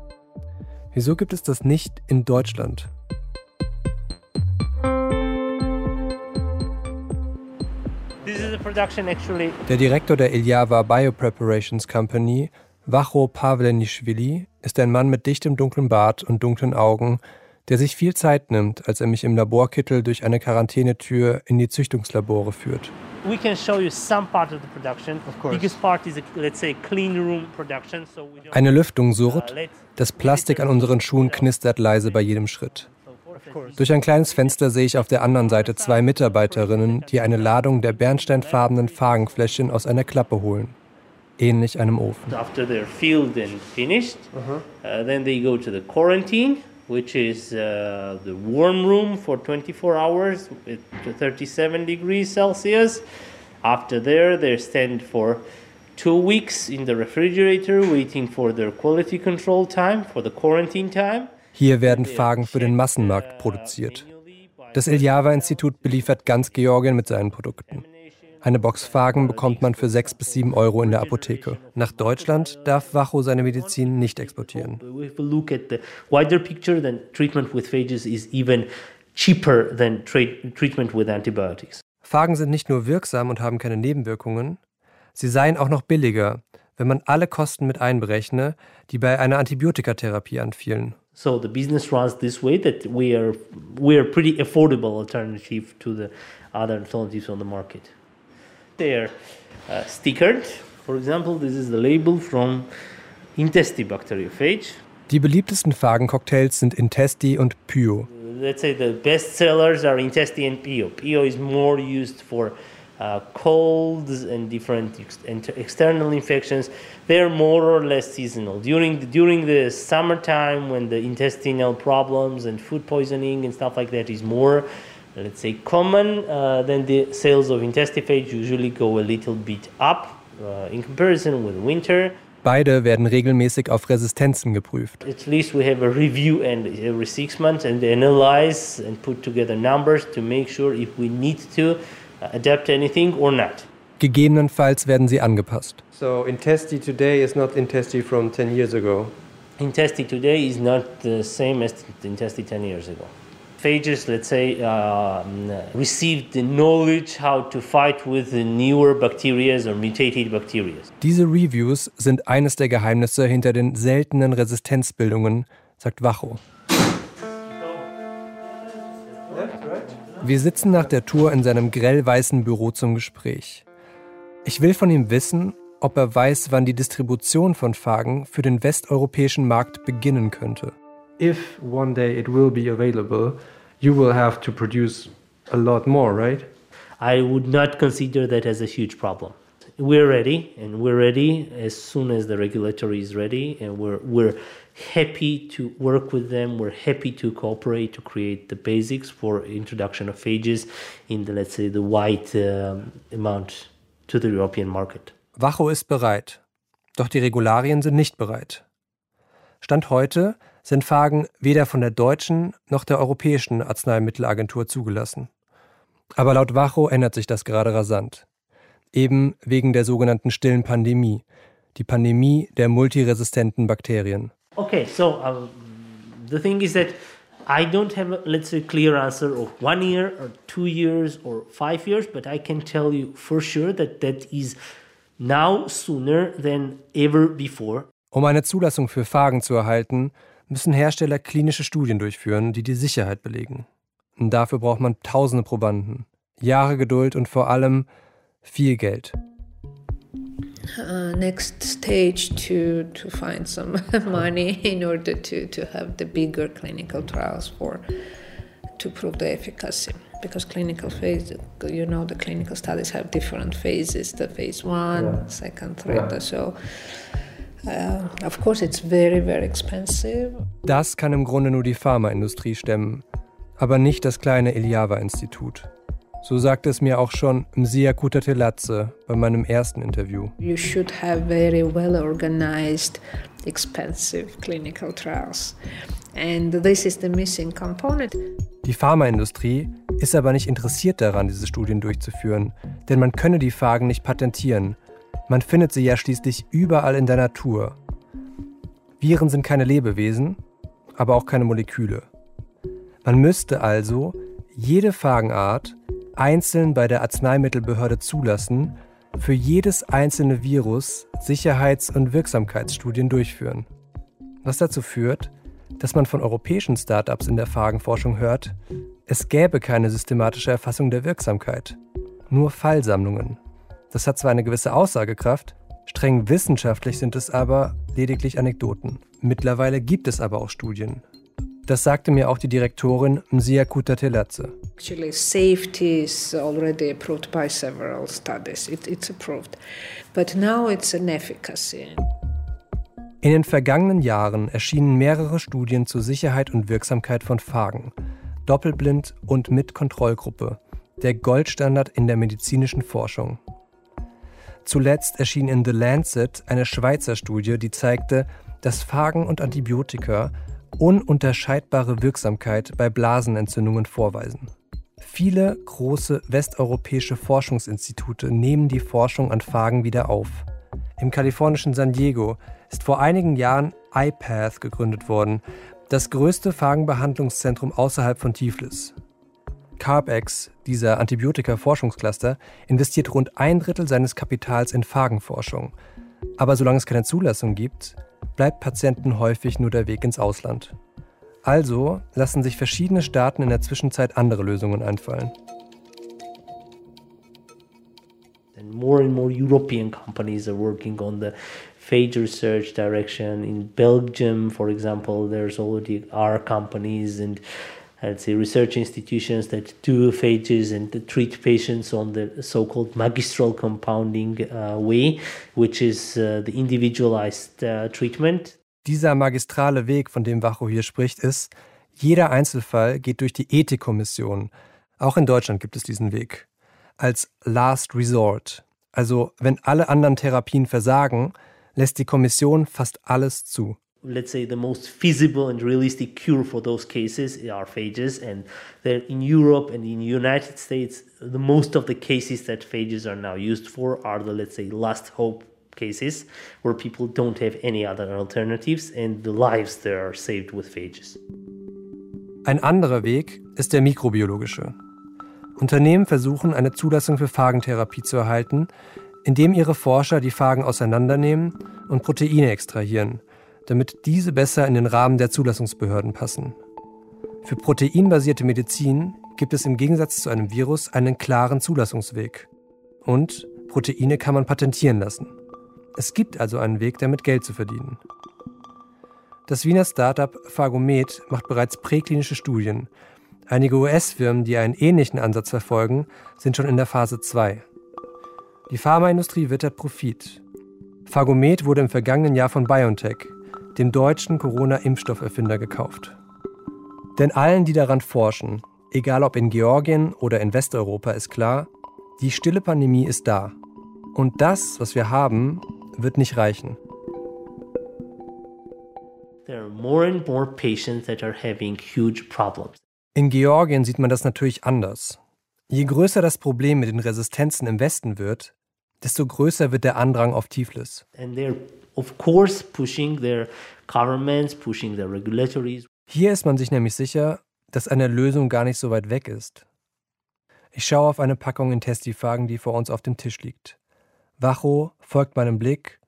Wieso gibt es das nicht in Deutschland? Der Direktor der Iljava Biopreparations Company, Vacho Pavlenishvili, ist ein Mann mit dichtem dunklen Bart und dunklen Augen, der sich viel Zeit nimmt, als er mich im Laborkittel durch eine Quarantänetür in die Züchtungslabore führt. We can show you some part of the production. Of course. Biggest part is, a, let's say, clean room production. So we don't Eine Lüftung surrt, das Plastik an unseren Schuhen knistert leise bei jedem Schritt. Durch ein kleines Fenster sehe ich auf der anderen Seite zwei Mitarbeiterinnen, die eine Ladung der bernsteinfarbenen Phagenfläschchen aus einer Klappe holen. Ähnlich einem Ofen. after they're filled and finished, uh, then they go to the quarantine, which is uh, the warm room for 24 hours at 37 degrees Celsius. After there, they stand for two weeks in the refrigerator waiting for their quality control time, for the quarantine time. Hier werden Phagen für den Massenmarkt produziert. Das Iljava-Institut beliefert ganz Georgien mit seinen Produkten. Eine Box Phagen bekommt man für 6 bis 7 Euro in der Apotheke. Nach Deutschland darf Vacho seine Medizin nicht exportieren. Phagen sind nicht nur wirksam und haben keine Nebenwirkungen, sie seien auch noch billiger, wenn man alle Kosten mit einberechne, die bei einer Antibiotikatherapie anfielen. So the business runs this way that we are we are pretty affordable alternative to the other alternatives on the market. They are uh, stickered. For example, this is the label from Intesti bacteriophage. Die beliebtesten Phagen-Cocktails sind Intesti und Pio. Let's say the best sellers are Intesti and Pio. Pio is more used for uh, colds and different ex external infections. They're more or less seasonal. During the, during the summertime, when the intestinal problems and food poisoning and stuff like that is more, let's say, common, uh, then the sales of intestiphage usually go a little bit up uh, in comparison with winter. Beide werden regelmäßig auf Resistenzen geprüft. At least we have a review and every six months and analyze and put together numbers to make sure if we need to adapt anything or not. Gegebenenfalls werden sie angepasst. So Intesti today is not Intesti from 10 years ago. Intesti today is not the same as Intesti 10 years ago. Phages, let's say, uh, received the knowledge how to fight with the newer bacteria or mutated bacteria. Diese Reviews sind eines der Geheimnisse hinter den seltenen Resistenzbildungen, sagt Wacho. Wir sitzen nach der Tour in seinem grellweißen Büro zum Gespräch. Ich will von ihm wissen, ob er weiß, wann die Distribution von Phagen für den westeuropäischen Markt beginnen könnte. If one day it will be available, you will have to produce a lot more, right? I would not consider that as a huge problem. We're ready, and we're ready as soon as the regulatory is ready, and we're we're happy to work with them. We're happy to cooperate to create the basics for introduction of phages in the let's say the wide um, amount to the European market. Wacho ist bereit, doch die Regularien sind nicht bereit. Stand heute sind Phagen weder von der deutschen noch der europäischen Arzneimittelagentur zugelassen. Aber laut Wacho ändert sich das gerade rasant. Eben wegen der sogenannten stillen Pandemie, die Pandemie der multiresistenten Bakterien. Okay, so um, the thing is that I don't have, a, let's say, clear answer of one year or two years or five years, but I can tell you for sure that that is now sooner than ever before. Um eine Zulassung für Phagen zu erhalten, müssen Hersteller klinische Studien durchführen, die die Sicherheit belegen. Und dafür braucht man tausende Probanden, Jahre Geduld und vor allem viel Geld. Uh, next stage to to find some money in order to to have the bigger clinical trials for to prove the efficacy because clinical phase you know the clinical studies have different phases the phase one yeah. second third yeah. so Uh, of course it's very, very expensive. Das kann im Grunde nur die Pharmaindustrie stemmen, aber nicht das kleine Eliava-Institut. So sagte es mir auch schon Mzia Kutatelatze bei meinem ersten Interview. You should have very well organized, expensive clinical trials. And this is the missing component. Die Pharmaindustrie ist aber nicht interessiert daran, diese Studien durchzuführen, denn man könne die Phagen nicht patentieren man findet sie ja schließlich überall in der Natur. Viren sind keine Lebewesen, aber auch keine Moleküle. Man müsste also jede Phagenart einzeln bei der Arzneimittelbehörde zulassen, für jedes einzelne Virus Sicherheits- und Wirksamkeitsstudien durchführen. Was dazu führt, dass man von europäischen Startups in der Phagenforschung hört, es gäbe keine systematische Erfassung der Wirksamkeit, nur Fallsammlungen. Das hat zwar eine gewisse Aussagekraft, streng wissenschaftlich sind es aber lediglich Anekdoten. Mittlerweile gibt es aber auch Studien. Das sagte mir auch die Direktorin Mzia Kutatelatze. Actually, safety is already approved by several studies. It, it's approved. But now it's an efficacy. In den vergangenen Jahren erschienen mehrere Studien zur Sicherheit und Wirksamkeit von Phagen, doppelblind und mit Kontrollgruppe, der Goldstandard in der medizinischen Forschung. Zuletzt erschien in The Lancet eine Schweizer Studie, die zeigte, dass Phagen und Antibiotika ununterscheidbare Wirksamkeit bei Blasenentzündungen vorweisen. Viele große westeuropäische Forschungsinstitute nehmen die Forschung an Phagen wieder auf. Im kalifornischen San Diego ist vor einigen Jahren iPath gegründet worden, das größte Phagenbehandlungszentrum außerhalb von Tiflis. CarbX, dieser Antibiotika-Forschungscluster, investiert rund ein Drittel seines Kapitals in Phagenforschung. Aber solange es keine Zulassung gibt, bleibt Patienten häufig nur der Weg ins Ausland. Also lassen sich verschiedene Staaten in der Zwischenzeit andere Lösungen einfallen. More and more European companies are working on the phage research direction. In Belgium, for example, there's already are companies and I'd say research institutions that do phages and treat patients on the so-called magistral compounding uh, way, which is uh, the individualized uh, treatment. Dieser magistrale Weg, von dem Wacho hier spricht, ist, jeder Einzelfall geht durch die Ethikkommission. Auch in Deutschland gibt es diesen Weg. Als Last Resort. Also wenn alle anderen Therapien versagen, lässt die Kommission fast alles zu. Let's say the most feasible and realistic cure for those cases are phages and that in Europe and in the United States the most of the cases that phages are now used for are the let's say last hope cases where people don't have any other alternatives and the lives there are saved with phages. Ein anderer Weg ist der mikrobiologische. Unternehmen versuchen eine Zulassung für Phagentherapie zu erhalten, indem ihre Forscher die Phagen auseinandernehmen und Proteine extrahieren – damit diese besser in den Rahmen der Zulassungsbehörden passen. Für proteinbasierte Medizin gibt es im Gegensatz zu einem Virus einen klaren Zulassungsweg. Und Proteine kann man patentieren lassen. Es gibt also einen Weg, damit Geld zu verdienen. Das Wiener Startup Phagomet macht bereits präklinische Studien. Einige US-Firmen, die einen ähnlichen Ansatz verfolgen, sind schon in der Phase 2. Die Pharmaindustrie wittert Profit. Phagomet wurde im vergangenen Jahr von BioNTech, dem deutschen Corona-Impfstofferfinder, gekauft. Denn allen, die daran forschen, egal ob in Georgien oder in Westeuropa, ist klar, die stille Pandemie ist da. Und das, was wir haben, wird nicht reichen. In Georgien sieht man das natürlich anders. Je größer das Problem mit den Resistenzen im Westen wird, desto größer wird der Andrang auf Tiflis. Hier ist man sich nämlich sicher, dass eine Lösung gar nicht so weit weg ist. Ich schaue auf eine Packung in Testifagen, die vor uns auf dem Tisch liegt. Wacho folgt meinem Blick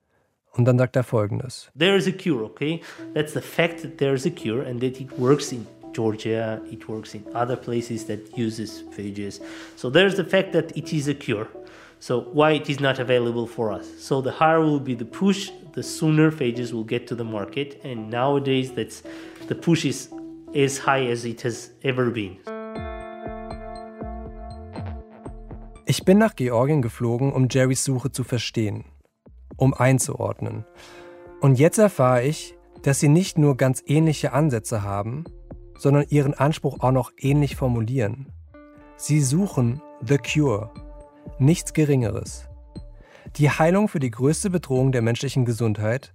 und dann sagt er folgendes. There is a cure, okay? That's the fact that there is a cure and that it works in Georgia, it works in other places that uses phages. So there's the fact that it is a cure. So why it is not available for us? So the higher will be the push, the sooner phages will get to the market. And nowadays, that's the push is as high as it has ever been. Ich bin nach Georgien geflogen, um Jerrys Suche zu verstehen, um einzuordnen. Und jetzt erfahre ich, dass sie nicht nur ganz ähnliche Ansätze haben, sondern ihren Anspruch auch noch ähnlich formulieren. Sie suchen The Cure, nichts Geringeres. Die Heilung für die größte Bedrohung der menschlichen Gesundheit,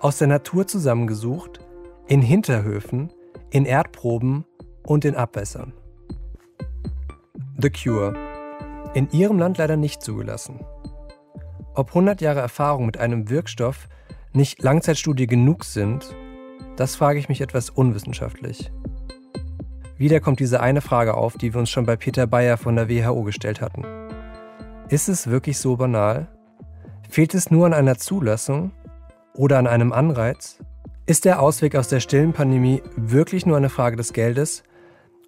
aus der Natur zusammengesucht, in Hinterhöfen, in Erdproben und in Abwässern. The Cure. In ihrem Land leider nicht zugelassen. Ob 100 Jahre Erfahrung mit einem Wirkstoff nicht Langzeitstudie genug sind, das frage ich mich etwas unwissenschaftlich. Wieder kommt diese eine Frage auf, die wir uns schon bei Peter Bayer von der WHO gestellt hatten. Ist es wirklich so banal? Fehlt es nur an einer Zulassung oder an einem Anreiz? Ist der Ausweg aus der stillen Pandemie wirklich nur eine Frage des Geldes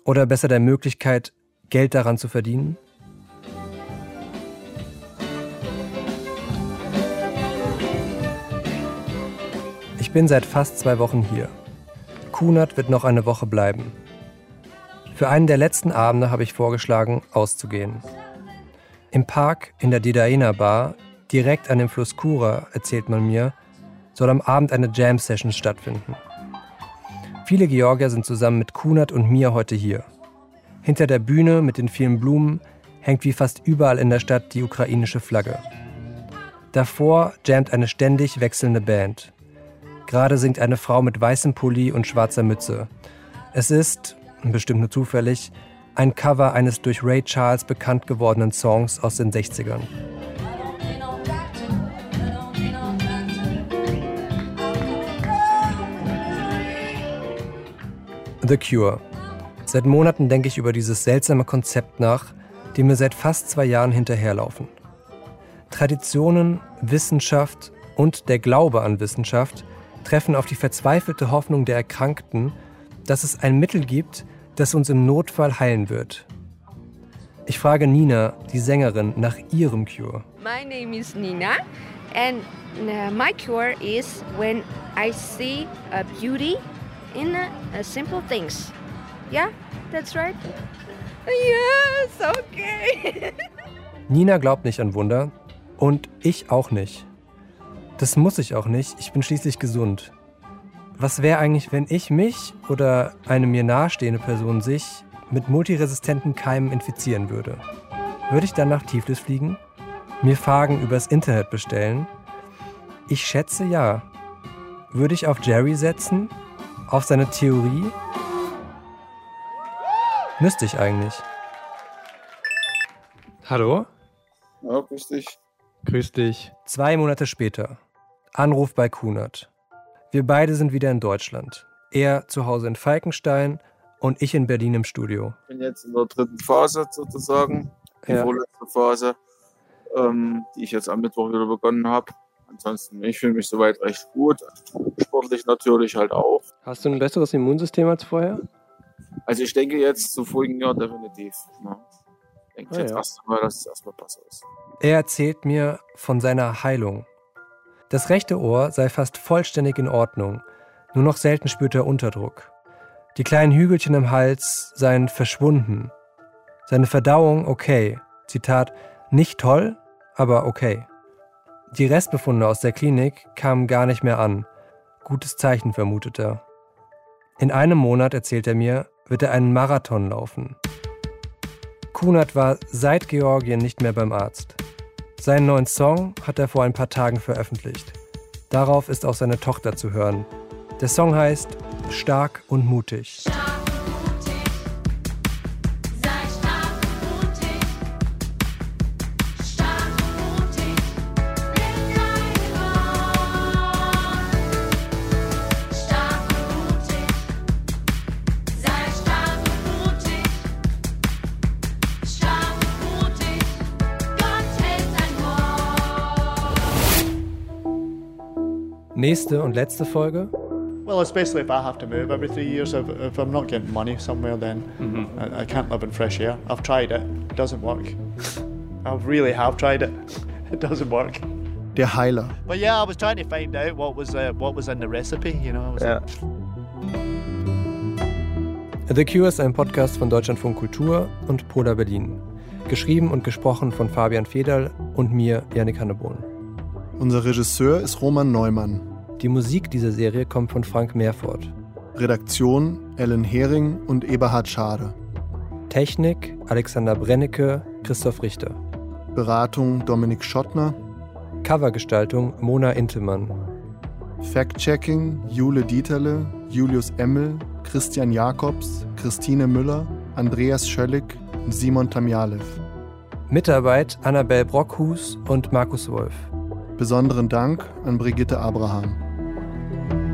oder besser der Möglichkeit, Geld daran zu verdienen? Ich bin seit fast zwei Wochen hier. Kunert wird noch eine Woche bleiben. Für einen der letzten Abende habe ich vorgeschlagen, auszugehen. Im Park in der Didaena Bar, direkt an dem Fluss Kura, erzählt man mir, soll am Abend eine Jam-Session stattfinden. Viele Georgier sind zusammen mit Kunat und mir heute hier. Hinter der Bühne mit den vielen Blumen hängt wie fast überall in der Stadt die ukrainische Flagge. Davor jammt eine ständig wechselnde Band. Gerade singt eine Frau mit weißem Pulli und schwarzer Mütze. Es ist, bestimmt nur zufällig, ein Cover eines durch Ray Charles bekannt gewordenen Songs aus den 60ern. The Cure. Seit Monaten denke ich über dieses seltsame Konzept nach, dem wir seit fast zwei Jahren hinterherlaufen. Traditionen, Wissenschaft und der Glaube an Wissenschaft treffen auf die verzweifelte Hoffnung der Erkrankten, dass es ein Mittel gibt, das uns im Notfall heilen wird. Ich frage Nina, die Sängerin, nach ihrem Cure. My name is Nina and uh, my cure is when I see a beauty in uh, simple things. Yeah, that's right. Yes, okay. Nina glaubt nicht an Wunder und ich auch nicht. Das muss ich auch nicht, ich bin schließlich gesund. Was wäre eigentlich, wenn ich mich oder eine mir nahestehende Person sich mit multiresistenten Keimen infizieren würde? Würde ich dann nach Tiflis fliegen? Mir Fragen übers Internet bestellen? Ich schätze ja. Würde ich auf Jerry setzen? Auf seine Theorie? Müsste ich eigentlich. Hallo? Ja, grüß dich. Grüß dich. Zwei Monate später. Anruf bei Kunert. Wir beide sind wieder in Deutschland. Er zu Hause in Falkenstein und ich in Berlin im Studio. Ich bin jetzt in der dritten Phase sozusagen, die Ja. vorletzte Phase, ähm, die ich jetzt am Mittwoch wieder begonnen habe. Ansonsten, ich fühle mich soweit recht gut. Sportlich natürlich halt auch. Hast du ein besseres Immunsystem als vorher? Also ich denke jetzt zu vorigen Jahr definitiv. Ich denke Ah, jetzt ja. erst einmal, dass es erstmal besser ist. Er erzählt mir von seiner Heilung. Das rechte Ohr sei fast vollständig in Ordnung, nur noch selten spürt er Unterdruck. Die kleinen Hügelchen im Hals seien verschwunden. Seine Verdauung okay. Zitat, nicht toll, aber okay. Die Restbefunde aus der Klinik kamen gar nicht mehr an. Gutes Zeichen vermutet er. In einem Monat, erzählt er mir, wird er einen Marathon laufen. Kunert war seit Georgien nicht mehr beim Arzt. Seinen neuen Song hat er vor ein paar Tagen veröffentlicht. Darauf ist auch seine Tochter zu hören. Der Song heißt Stark und mutig. Nächste und letzte Folge. Well, especially if I have to move every three years. If, if I'm not getting money somewhere, then I, I can't live in fresh air. I've tried it. It doesn't work. I really have tried it. It doesn't work. Der Heiler. But yeah, I was trying to find out what was uh, what was in the recipe. You know. Ja. The Cure ist ein Podcast von Deutschlandfunk Kultur und Polar Berlin. Geschrieben und gesprochen von Fabian Federl und mir, Yannick Hannebohn. Unser Regisseur ist Roman Neumann. Die Musik dieser Serie kommt von Frank Meerfort. Redaktion Ellen Hering und Eberhard Schade. Technik Alexander Brennecke, Christoph Richter. Beratung Dominik Schottner. Covergestaltung Mona Intemann. Fact-Checking Jule Dieterle, Julius Emmel, Christian Jakobs, Christine Müller, Andreas Schöllig und Simon Tamjalev. Mitarbeit Annabel Brockhus und Markus Wolf. Besonderen Dank an Brigitte Abraham. Bye.